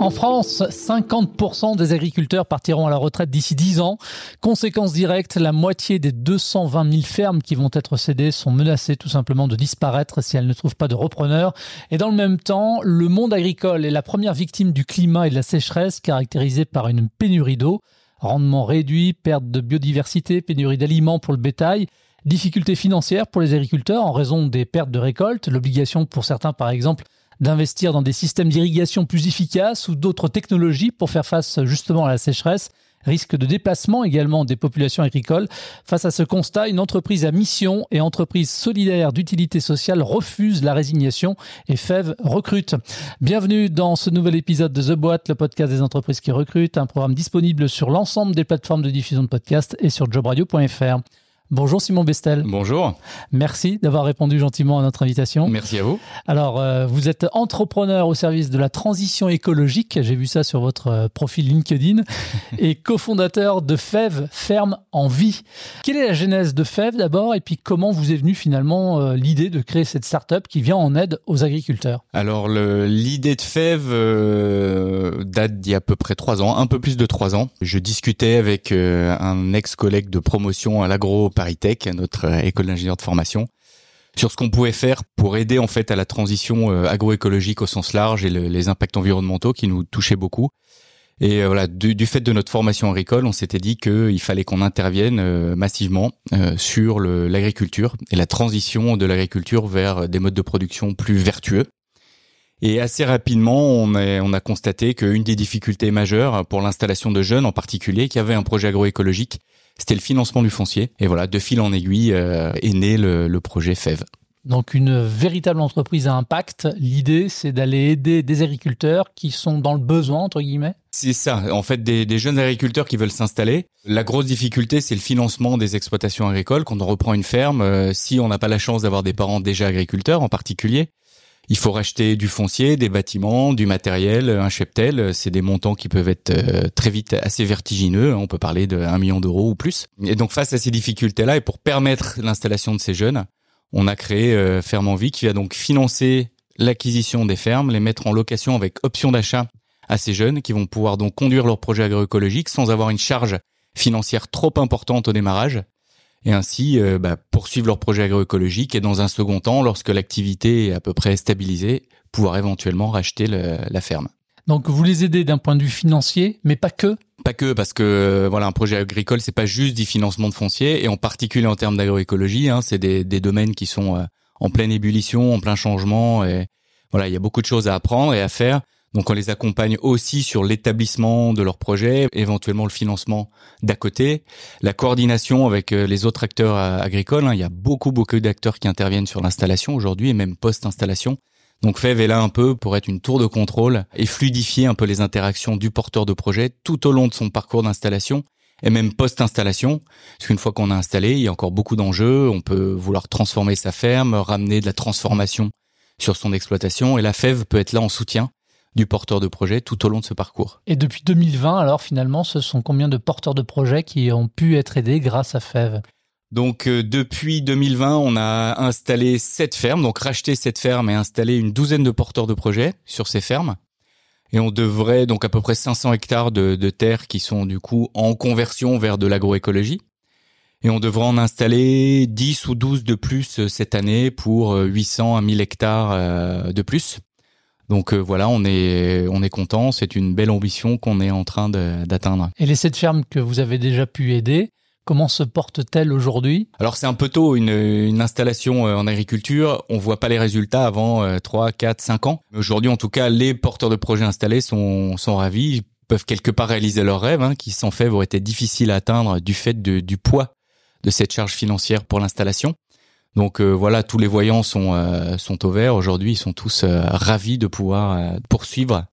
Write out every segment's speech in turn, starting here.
En France, 50% des agriculteurs partiront à la retraite d'ici 10 ans. Conséquence directe, la moitié des 220 000 fermes qui vont être cédées sont menacées tout simplement de disparaître si elles ne trouvent pas de repreneurs. Et dans le même temps, le monde agricole est la première victime du climat et de la sécheresse caractérisée par une pénurie d'eau. Rendement réduit, perte de biodiversité, pénurie d'aliments pour le bétail. Difficultés financières pour les agriculteurs en raison des pertes de récolte, l'obligation pour certains par exemple d'investir dans des systèmes d'irrigation plus efficaces ou d'autres technologies pour faire face justement à la sécheresse risque de déplacement également des populations agricoles. Face à ce constat, une entreprise à mission et entreprise solidaire d'utilité sociale refuse la résignation et FEV recrute. Bienvenue dans ce nouvel épisode de The Boîte, le podcast des entreprises qui recrutent, un programme disponible sur l'ensemble des plateformes de diffusion de podcasts et sur jobradio.fr. Bonjour Simon Bestel. Bonjour. Merci d'avoir répondu gentiment à notre invitation. Merci à vous. Alors, euh, vous êtes entrepreneur au service de la transition écologique, j'ai vu ça sur votre euh, profil LinkedIn, et cofondateur de FEV, Ferme en Vie. Quelle est la genèse de FEV d'abord, et puis comment vous est venue finalement euh, l'idée de créer cette start-up qui vient en aide aux agriculteurs? Alors, l'idée de FEV date d'il y a à peu près trois ans, un peu plus de trois ans. Je discutais avec un ex-collègue de promotion à l'agro Paritech, notre euh, école d'ingénieur de formation, sur ce qu'on pouvait faire pour aider en fait à la transition euh, agroécologique au sens large et les impacts environnementaux qui nous touchaient beaucoup. Et euh, voilà, du, fait de notre formation agricole, on s'était dit qu'il fallait qu'on intervienne massivement sur l'agriculture et la transition de l'agriculture vers des modes de production plus vertueux. Et assez rapidement, on on a constaté qu'une des difficultés majeures pour l'installation de jeunes en particulier qui avaient un projet agroécologique, c'était le financement du foncier. Et voilà, de fil en aiguille euh, est né le, projet FEV. Donc une véritable entreprise à impact. L'idée, c'est d'aller aider des agriculteurs qui sont dans le besoin, entre guillemets. C'est ça. En fait, des, jeunes agriculteurs qui veulent s'installer. La grosse difficulté, c'est le financement des exploitations agricoles. Quand on reprend une ferme, euh, si on n'a pas la chance d'avoir des parents déjà agriculteurs en particulier, il faut racheter du foncier, des bâtiments, du matériel, un cheptel. C'est des montants qui peuvent être euh, très vite assez vertigineux. On peut parler de 1 million d'euros ou plus. Et donc face à ces difficultés-là et pour permettre l'installation de ces jeunes, on a créé euh, Ferme en Vie qui va donc financer l'acquisition des fermes, les mettre en location avec option d'achat à ces jeunes qui vont pouvoir donc conduire leur projet agroécologique sans avoir une charge financière trop importante au démarrage et ainsi euh, bah, poursuivre leur projet agroécologique et dans un second temps, lorsque l'activité est à peu près stabilisée, pouvoir éventuellement racheter la ferme. Donc vous les aidez d'un point de vue financier, mais pas que pas que parce que euh, voilà un projet agricole c'est pas juste du financement de foncier et en particulier en termes d'agroécologie hein, c'est des, des, domaines qui sont euh, en pleine ébullition en plein changement et voilà il y a beaucoup de choses à apprendre et à faire donc on les accompagne aussi sur l'établissement de leur projet, éventuellement le financement d'à côté, la coordination avec euh, les autres acteurs euh, agricoles. Hein. Il y a beaucoup beaucoup d'acteurs qui interviennent sur l'installation aujourd'hui et même post-installation. Donc FEV est là un peu pour être une tour de contrôle et fluidifier un peu les interactions du porteur de projet tout au long de son parcours d'installation et même post-installation. Parce qu'une fois qu'on a installé, il y a encore beaucoup d'enjeux. On peut vouloir transformer sa ferme, ramener de la transformation sur son exploitation et la FEV peut être là en soutien du porteur de projet tout au long de ce parcours. Et depuis 2020, alors finalement, ce sont combien de porteurs de projets qui ont pu être aidés grâce à FEV donc euh, depuis 2020, on a installé sept fermes, donc racheté sept fermes et installé une douzaine de porteurs de projets sur ces fermes. Et on devrait donc à peu près 500 hectares de, de terres qui sont du coup en conversion vers de l'agroécologie. Et on devrait en installer 10 ou 12 de plus euh, cette année pour 800 euh, à 1000 hectares de plus. Donc euh, voilà, on est on est content. C'est une belle ambition qu'on est en train d'atteindre. Et les sept fermes que vous avez déjà pu aider, Comment se porte-t-elle aujourd'hui? Alors c'est un peu tôt, une, une, installation euh, en agriculture, on voit pas les résultats avant 3, 4, 5 ans. Aujourd'hui en tout cas, les porteurs de projets installés sont, sont ravis, ils peuvent quelque part réaliser leurs rêves, hein, qui sans fait auraient été difficiles à atteindre du fait de, du poids de cette charge financière pour l'installation. Donc euh, voilà, tous les voyants sont euh, sont au vert. Aujourd'hui, ils sont tous euh, ravis de pouvoir poursuivre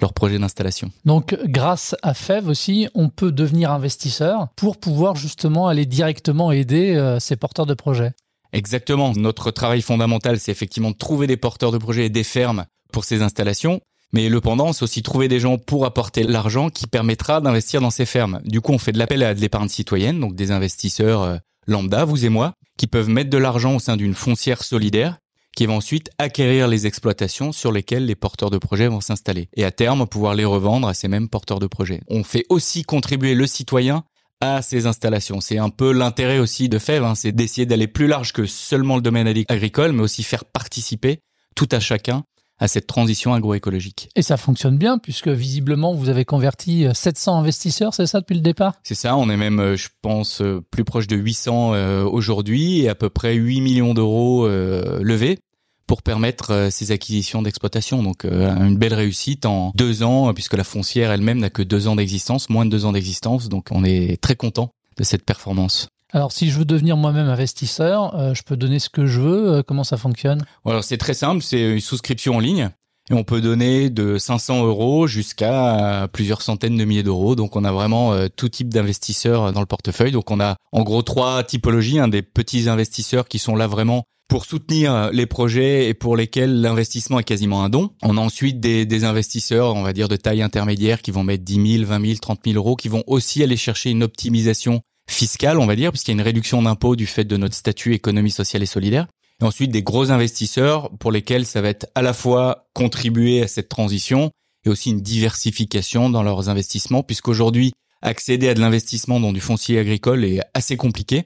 leur projet d'installation. Donc grâce à FEV aussi, on peut devenir investisseur pour pouvoir justement aller directement aider ces porteurs de projets. Exactement. Notre travail fondamental, c'est effectivement de trouver des porteurs de projets et des fermes pour ces installations. Mais le pendant, c'est aussi trouver des gens pour apporter l'argent qui permettra d'investir dans ces fermes. Du coup, on fait de l'appel à de l'épargne citoyenne, donc des investisseurs euh, lambda, vous et moi, qui peuvent mettre de l'argent au sein d'une foncière solidaire qui va ensuite acquérir les exploitations sur lesquelles les porteurs de projets vont s'installer et à terme pouvoir les revendre à ces mêmes porteurs de projets. On fait aussi contribuer le citoyen à ces installations. C'est un peu l'intérêt aussi de FEV, hein, c'est d'essayer d'aller plus large que seulement le domaine agricole, mais aussi faire participer tout à chacun à cette transition agroécologique. Et ça fonctionne bien puisque visiblement vous avez converti 700 euh, investisseurs, c'est ça depuis le départ? C'est ça, on est même, euh, je pense, euh, plus proche de 800 aujourd'hui et à peu près 8 millions d'euros levés pour permettre ces acquisitions d'exploitation. Donc une belle réussite en deux ans puisque la foncière elle-même n'a que deux ans d'existence, moins de deux ans d'existence. Donc on est très content de cette performance. Alors, si je veux devenir moi-même investisseur, euh, je peux donner ce que je veux. Euh, comment ça fonctionne? Alors, c'est très simple. C'est une souscription en ligne. Et on peut donner de 500 euros jusqu'à plusieurs centaines de milliers d'euros. Donc, on a vraiment euh, tout type d'investisseurs dans le portefeuille. Donc, on a en gros trois typologies. Hein, des petits investisseurs qui sont là vraiment pour soutenir les projets et pour lesquels l'investissement est quasiment un don. On a ensuite des, investisseurs, on va dire de taille intermédiaire, qui vont mettre 10 000, 20 000, 30 000 euros, qui vont aussi aller chercher une optimisation fiscale, on va dire, puisqu'il y a une réduction d'impôts du fait de notre statut économie sociale et solidaire. Et ensuite, des gros investisseurs pour lesquels ça va être à la fois contribuer à cette transition et aussi une diversification dans leurs investissements, puisqu'aujourd'hui, accéder à de l'investissement dans du foncier agricole est assez compliqué.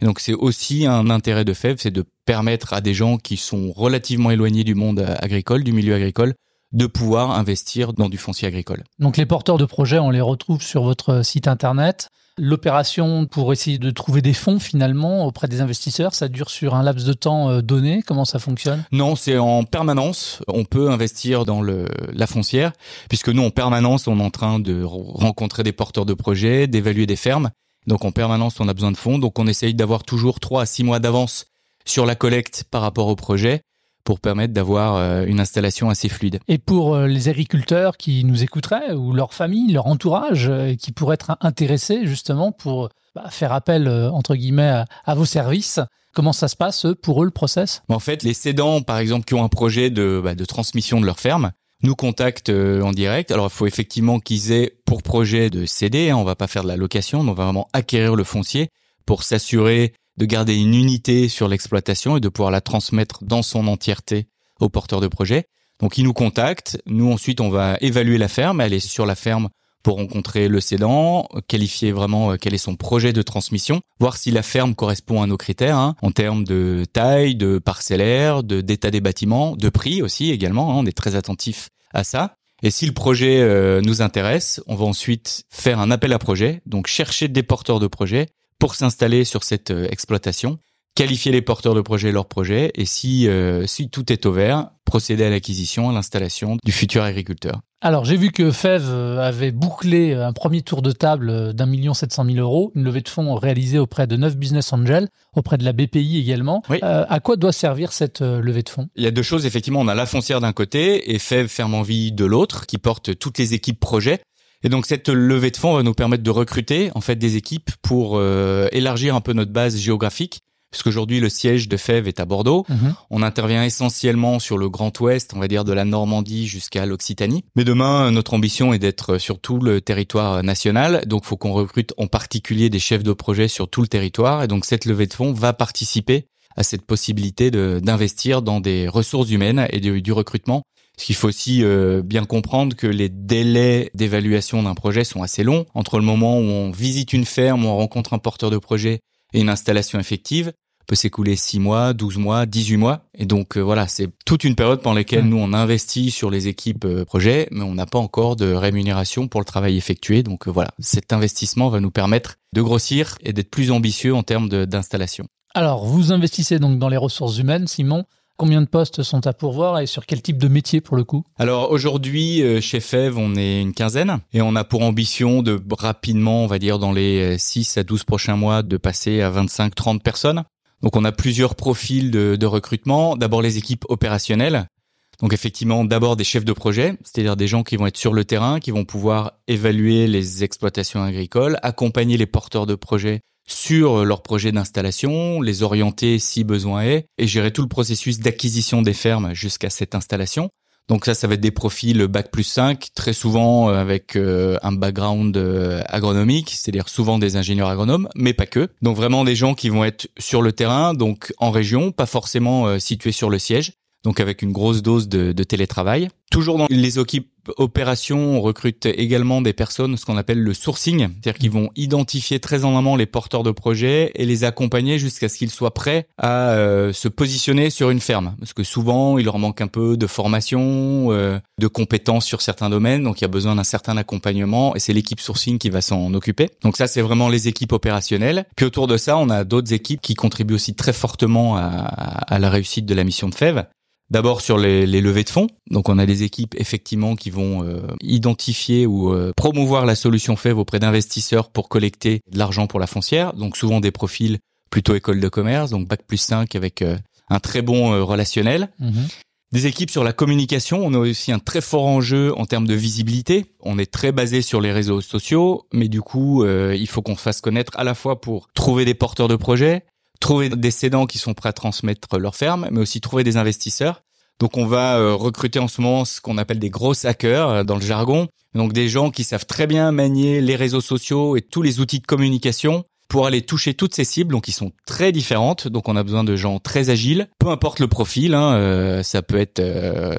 Et donc, c'est aussi un intérêt de FEV, c'est de permettre à des gens qui sont relativement éloignés du monde agricole, du milieu agricole, de pouvoir investir dans du foncier agricole. Donc les porteurs de projets, on les retrouve sur votre site internet. L'opération pour essayer de trouver des fonds finalement auprès des investisseurs, ça dure sur un laps de temps euh, donné. Comment ça fonctionne? Non, c'est en permanence. On peut investir dans le, la foncière puisque nous en permanence on est en train de rencontrer des porteurs de projets, d'évaluer des fermes. Donc en permanence on a besoin de fonds. Donc on essaye d'avoir toujours trois à six mois d'avance sur la collecte par rapport au projet pour permettre d'avoir euh, une installation assez fluide. Et pour euh, les agriculteurs qui nous écouteraient ou leur famille, leur entourage, euh, qui pourraient être intéressés justement pour bah, faire appel entre guillemets à, vos services, comment ça se passe pour eux le process? En fait, les cédants, par exemple, qui ont un projet de, bah, de transmission de leur ferme, nous contactent en direct. Alors, il faut effectivement qu'ils aient pour projet de céder. Hein, on va pas faire de la location, on va vraiment acquérir le foncier pour s'assurer de garder une unité sur l'exploitation et de pouvoir la transmettre dans son entièreté aux porteurs de projet. Donc ils nous contactent, nous ensuite on va évaluer la ferme, est sur la ferme pour rencontrer le cédant, qualifier vraiment euh, quel est son projet de transmission, voir si la ferme correspond à nos critères hein, en termes de taille, de parcellaire, de d'état des bâtiments, de prix aussi également. Hein, on est très attentif à ça. Et si le projet euh, nous intéresse, on va ensuite faire un appel à projet, donc chercher des porteurs de projet pour s'installer sur cette euh, exploitation, qualifier les porteurs de projet leur projet et si, euh, si tout est au vert, procéder à l'acquisition, à l'installation du futur agriculteur. Alors j'ai vu que FEV euh, avait bouclé un premier tour de table d'un million sept cent mille euros, une levée de fonds réalisée auprès de neuf business angels, auprès de la BPI également. à quoi doit servir cette levée de fonds? Il y a deux choses, effectivement, on a la foncière d'un côté et FEV Ferme Envie de l'autre, qui porte toutes les équipes projets et donc cette levée de fonds va nous permettre de recruter en fait des équipes pour euh, élargir un peu notre base géographique. Puisqu'aujourd'hui le siège de FEV est à Bordeaux, mhm. on intervient essentiellement sur le Grand Ouest, on va dire de la Normandie jusqu'à l'Occitanie. Mais demain, notre ambition est d'être sur tout le territoire national, donc faut qu'on recrute en particulier des chefs de projet sur tout le territoire. Et donc cette levée de fonds va participer à cette possibilité d'investir dans des ressources humaines et du recrutement parce qu'il faut aussi euh, bien comprendre que les délais d'évaluation d'un projet sont assez longs. Entre le moment où on visite une ferme, où on rencontre un porteur de projet et une installation effective, peut s'écouler 6 mois, 12 mois, 18 mois. Et donc euh, voilà, c'est toute une période pendant laquelle nous on investit sur les équipes euh, projets, mais on n'a pas encore de rémunération pour le travail effectué. Donc voilà, cet investissement va nous permettre de grossir et d'être plus ambitieux en termes d'installation. Alors, vous investissez donc dans les ressources humaines, Simon. Combien de postes sont à pourvoir et sur quel type de métier pour le coup? Alors aujourd'hui, euh, chez FEV, on est une quinzaine et on a pour ambition de rapidement, on va dire dans les 6 à 12 prochains mois, de passer à 25-30 personnes. Donc on a plusieurs profils de, de recrutement. D'abord les équipes opérationnelles. Donc effectivement, d'abord des chefs de projet, c'est-à-dire des gens qui vont être sur le terrain, qui vont pouvoir évaluer les exploitations agricoles, accompagner les porteurs de projets sur leur projet d'installation, les orienter si besoin est, et gérer tout le processus d'acquisition des fermes jusqu'à cette installation. Donc ça, ça va être des profils bac plus 5, très souvent euh, avec euh, un background euh, agronomique, c'est-à-dire souvent des ingénieurs agronomes, mais pas que. Donc vraiment des gens qui vont être sur le terrain, donc en région, pas forcément situés sur le siège, donc avec une grosse dose de, de télétravail. Toujours dans les équipes opérations, on recrute également des personnes, ce qu'on appelle le sourcing, c'est-à-dire qu'ils vont identifier très en amont les porteurs de projets et les accompagner jusqu'à ce qu'ils soient prêts à euh, se positionner sur une ferme. Parce que souvent, il leur manque un peu de formation, euh, de compétences sur certains domaines, donc il y a besoin d'un certain accompagnement et c'est l'équipe sourcing qui va s'en occuper. Donc ça, c'est vraiment les équipes opérationnelles. Puis autour de ça, on a d'autres équipes qui contribuent aussi très fortement à, à la réussite de la mission de FEV. D'abord sur les, les, levées de fonds. Donc on a des équipes effectivement qui vont euh, identifier ou euh, promouvoir la solution FEV auprès d'investisseurs pour collecter de l'argent pour la foncière. Donc souvent des profils plutôt école de commerce, donc bac plus 5 avec euh, un très bon relationnel. Mhm. Des équipes sur la communication, on a aussi un très fort enjeu en termes de visibilité. On est très basé sur les réseaux sociaux, mais du coup, il faut qu'on fasse connaître à la fois pour trouver des porteurs de projets, trouver des cédants qui sont prêts à transmettre leur ferme, mais aussi trouver des investisseurs. Donc on va euh, recruter en ce moment ce qu'on appelle des gros hackers euh, dans le jargon. Donc des gens qui savent très bien manier les réseaux sociaux et tous les outils de communication pour aller toucher toutes ces cibles, donc qui sont très différentes. Donc on a besoin de gens très agiles, peu importe le profil. Hein, euh, ça peut être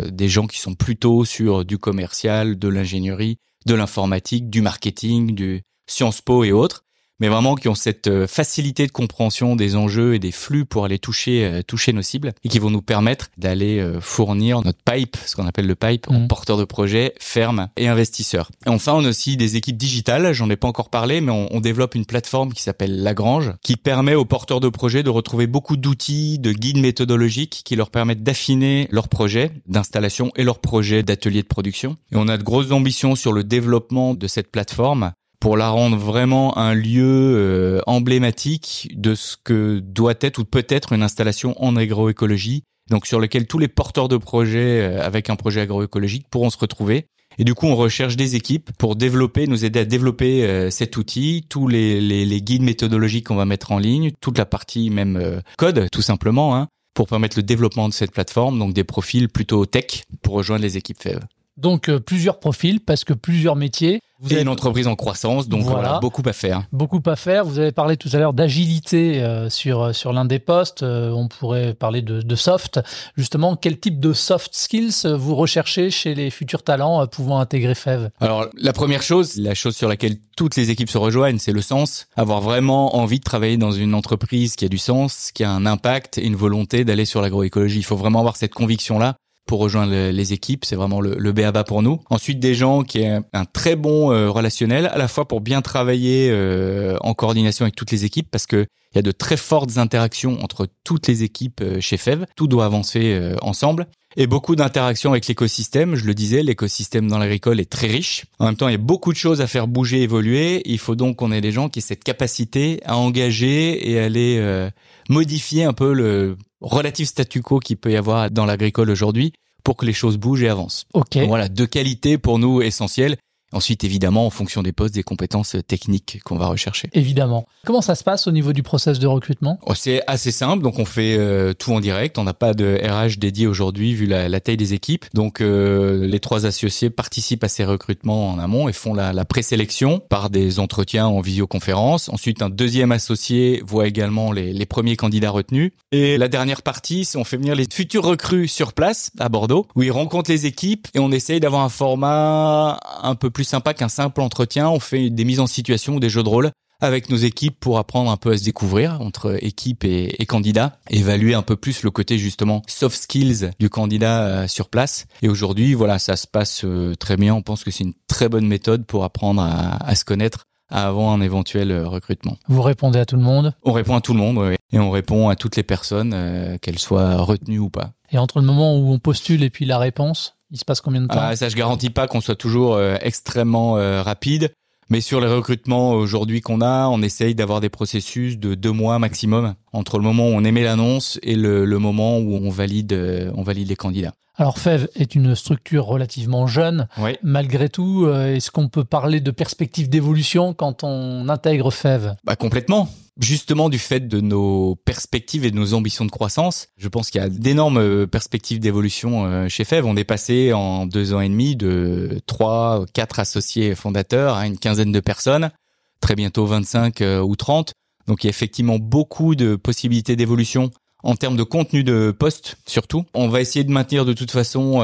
des gens qui sont plutôt sur du commercial, de l'ingénierie, de l'informatique, du marketing, du Sciences Po et autres mais vraiment qui ont cette euh, facilité de compréhension des enjeux et des flux pour aller toucher euh, toucher nos cibles et qui vont nous permettre d'aller euh, fournir notre pipe, ce qu'on appelle le pipe, en mhm. porteurs de projets, fermes et investisseurs. Et enfin, on a aussi des équipes digitales. J'en ai pas encore parlé, mais on, on développe une plateforme qui s'appelle Lagrange, qui permet aux porteurs de projets de retrouver beaucoup d'outils, de guides méthodologiques qui leur permettent d'affiner leurs projets d'installation et leurs projets d'atelier de production. Et on a de grosses ambitions sur le développement de cette plateforme pour la rendre vraiment un lieu euh, emblématique de ce que doit être ou peut être une installation en agroécologie, donc sur lequel tous les porteurs de projets euh, avec un projet agroécologique pourront se retrouver. Et du coup, on recherche des équipes pour développer, nous aider à développer euh, cet outil, tous les, les, les guides méthodologiques qu'on va mettre en ligne, toute la partie même code, tout simplement, hein, pour permettre le développement de cette plateforme, donc des profils plutôt tech pour rejoindre les équipes FEV. Donc plusieurs profils parce que plusieurs métiers. Vous avez une entreprise en croissance, donc voilà. beaucoup à faire. Beaucoup à faire. Vous avez parlé tout à l'heure d'agilité euh, sur euh, sur l'un des postes. Euh, on pourrait parler de, de, soft. Justement, quel type de soft skills vous recherchez chez les futurs talents pouvant intégrer FEV? Alors, la première chose, la chose sur laquelle toutes les équipes se rejoignent, c'est le sens. Avoir vraiment envie de travailler dans une entreprise qui a du sens, qui a un impact et une volonté d'aller sur l'agroécologie. Il faut vraiment avoir cette conviction-là pour rejoindre les équipes. C'est vraiment le, le BABA pour nous. Ensuite, des gens qui ont un très bon euh, relationnel, à la fois pour bien travailler euh, en coordination avec toutes les équipes, parce que il y a de très fortes interactions entre toutes les équipes euh, chez FEV. Tout doit avancer ensemble. Et beaucoup d'interactions avec l'écosystème. Je le disais, l'écosystème dans l'agricole est très riche. En même temps, il y a beaucoup de choses à faire bouger, évoluer. Il faut donc qu'on ait des gens qui aient cette capacité à engager et aller modifier un peu le relatif statu quo qu'il peut y avoir dans l'agricole aujourd'hui pour que les choses bougent et avancent. Ok. voilà, deux qualités pour nous essentielles. Ensuite, évidemment, en fonction des postes, des compétences techniques qu'on va rechercher. Évidemment. Comment ça se passe au niveau du process de recrutement? Oh, C'est assez simple. Donc, on fait euh, tout en direct. On n'a pas de RH dédié aujourd'hui vu la, la, taille des équipes. Donc, euh, les trois associés participent à ces recrutements en amont et font la, la présélection par des entretiens en visioconférence. Ensuite, un deuxième associé voit également les, les premiers candidats retenus. Et la dernière partie, c'est on fait venir les futurs recrues sur place à Bordeaux, où ils rencontrent les équipes et on essaye d'avoir un format un peu plus plus sympa qu'un simple entretien. On fait des mises en situation ou des jeux de rôle avec nos équipes pour apprendre un peu à se découvrir entre équipe et, et candidat, évaluer un peu plus le côté justement soft skills du candidat euh, sur place. Et aujourd'hui, voilà, ça se passe euh, très bien. On pense que c'est une très bonne méthode pour apprendre à, se connaître avant un éventuel euh, recrutement. Vous répondez à tout le monde? On répond à tout le monde, oui. Et on répond à toutes les personnes, qu'elles soient retenues ou pas. Et entre le moment où on postule et puis la réponse, il se passe combien de temps? Ah, Ça, je garantis pas qu'on soit toujours euh, extrêmement euh, rapide. Mais sur les recrutements aujourd'hui qu'on a, on essaye d'avoir des processus de deux mois maximum entre le moment où on émet l'annonce et le, le, moment où on valide, euh, on valide les candidats. Alors FEV est une structure relativement jeune. Oui. Malgré tout, est-ce qu'on peut parler de perspective d'évolution quand on intègre FEV bah, Complètement. Justement du fait de nos perspectives et de nos ambitions de croissance. Je pense qu'il y a d'énormes euh, perspectives d'évolution euh, chez FEV. On est passé en deux ans et demi de trois, quatre associés fondateurs à une quinzaine de personnes, très bientôt 25 euh, ou 30. Donc il y a effectivement beaucoup de possibilités d'évolution en termes de contenu de poste surtout. On va essayer de maintenir de toute façon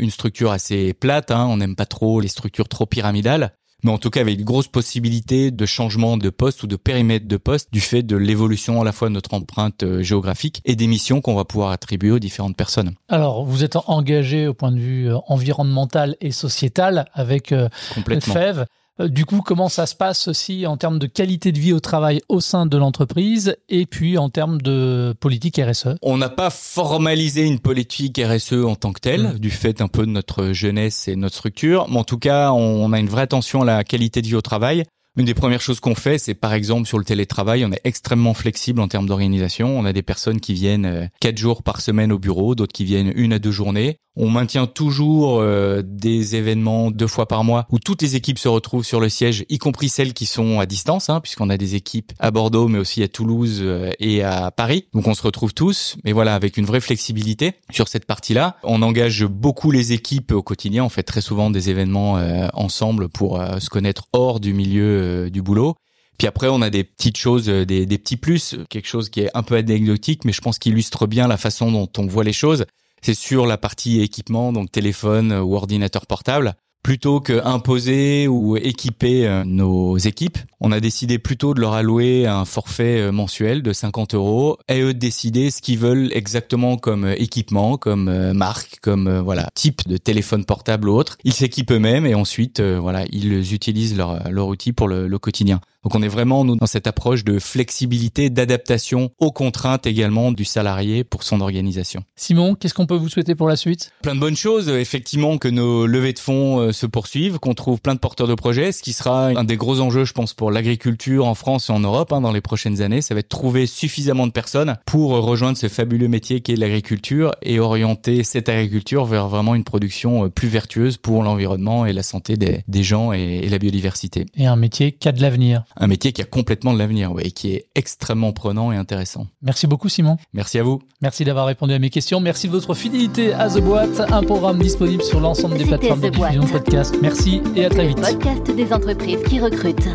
une structure assez plate. Hein. On n'aime pas trop les structures trop pyramidales mais en tout cas avec une grosse possibilité de changement de poste ou de périmètre de poste du fait de l'évolution à la fois de notre empreinte euh, géographique et des missions qu'on va pouvoir attribuer aux différentes personnes. Alors, vous êtes engagé au point de vue euh, environnemental et sociétal avec euh, FEV. Euh, du coup, comment ça se passe aussi en termes de qualité de vie au travail au sein de l'entreprise et puis en termes de politique RSE On n'a pas formalisé une politique RSE en tant que telle, mmh. du fait un peu de notre jeunesse et notre structure, mais en tout cas, on a une vraie attention à la qualité de vie au travail. Une des premières choses qu'on fait, c'est par exemple sur le télétravail, on est extrêmement flexible en termes d'organisation. On a des personnes qui viennent euh, quatre jours par semaine au bureau, d'autres qui viennent une à deux journées. On maintient toujours euh, des événements deux fois par mois où toutes les équipes se retrouvent sur le siège, y compris celles qui sont à distance, hein, puisqu'on a des équipes à Bordeaux, mais aussi à Toulouse euh, et à Paris. Donc on se retrouve tous, mais voilà, avec une vraie flexibilité sur cette partie-là. On engage beaucoup les équipes au quotidien. On fait très souvent des événements euh, ensemble pour se connaître hors du milieu du boulot. Puis après, on a des petites choses, des, des petits plus, quelque chose qui est un peu anecdotique, mais je pense qu'il illustre bien la façon dont on voit les choses c'est sur la partie équipement, donc téléphone ou ordinateur portable. Plutôt que imposer ou équiper euh, nos équipes, on a décidé plutôt de leur allouer un forfait euh, mensuel de 50 euros et eux de décider ce qu'ils veulent exactement comme euh, équipement, comme marque, comme voilà type de téléphone portable ou autre. Ils s'équipent eux-mêmes et ensuite voilà ils utilisent leur, outil pour le quotidien. Donc on est vraiment nous dans cette approche de flexibilité, d'adaptation aux contraintes également du salarié pour son organisation. Simon, qu'est-ce qu'on peut vous souhaiter pour la suite? Plein de bonnes choses, effectivement que nos levées de fonds euh, se poursuivent, qu'on trouve plein de porteurs de projets, ce qui sera un des gros enjeux, je pense, pour l'agriculture en France et en Europe hein, dans les prochaines années. Ça va être trouver suffisamment de personnes pour rejoindre ce fabuleux métier qui est l'agriculture et orienter cette agriculture vers vraiment une production euh, plus vertueuse pour l'environnement et la santé des, gens et, et la biodiversité. Et un métier qui a de l'avenir un métier qui a complètement de l'avenir et qui est extrêmement prenant et intéressant. Merci beaucoup Simon. Merci à vous. Merci d'avoir répondu à mes questions. Merci de votre fidélité à The Boîte, un programme disponible sur l'ensemble des plateformes de diffusion de podcast. Merci et à très vite. podcast des entreprises qui recrutent.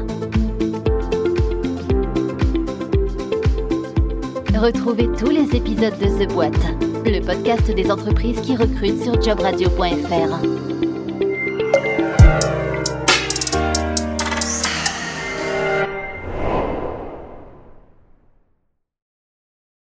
Retrouvez tous les épisodes de The Boîte, le podcast des entreprises qui recrutent sur jobradio.fr.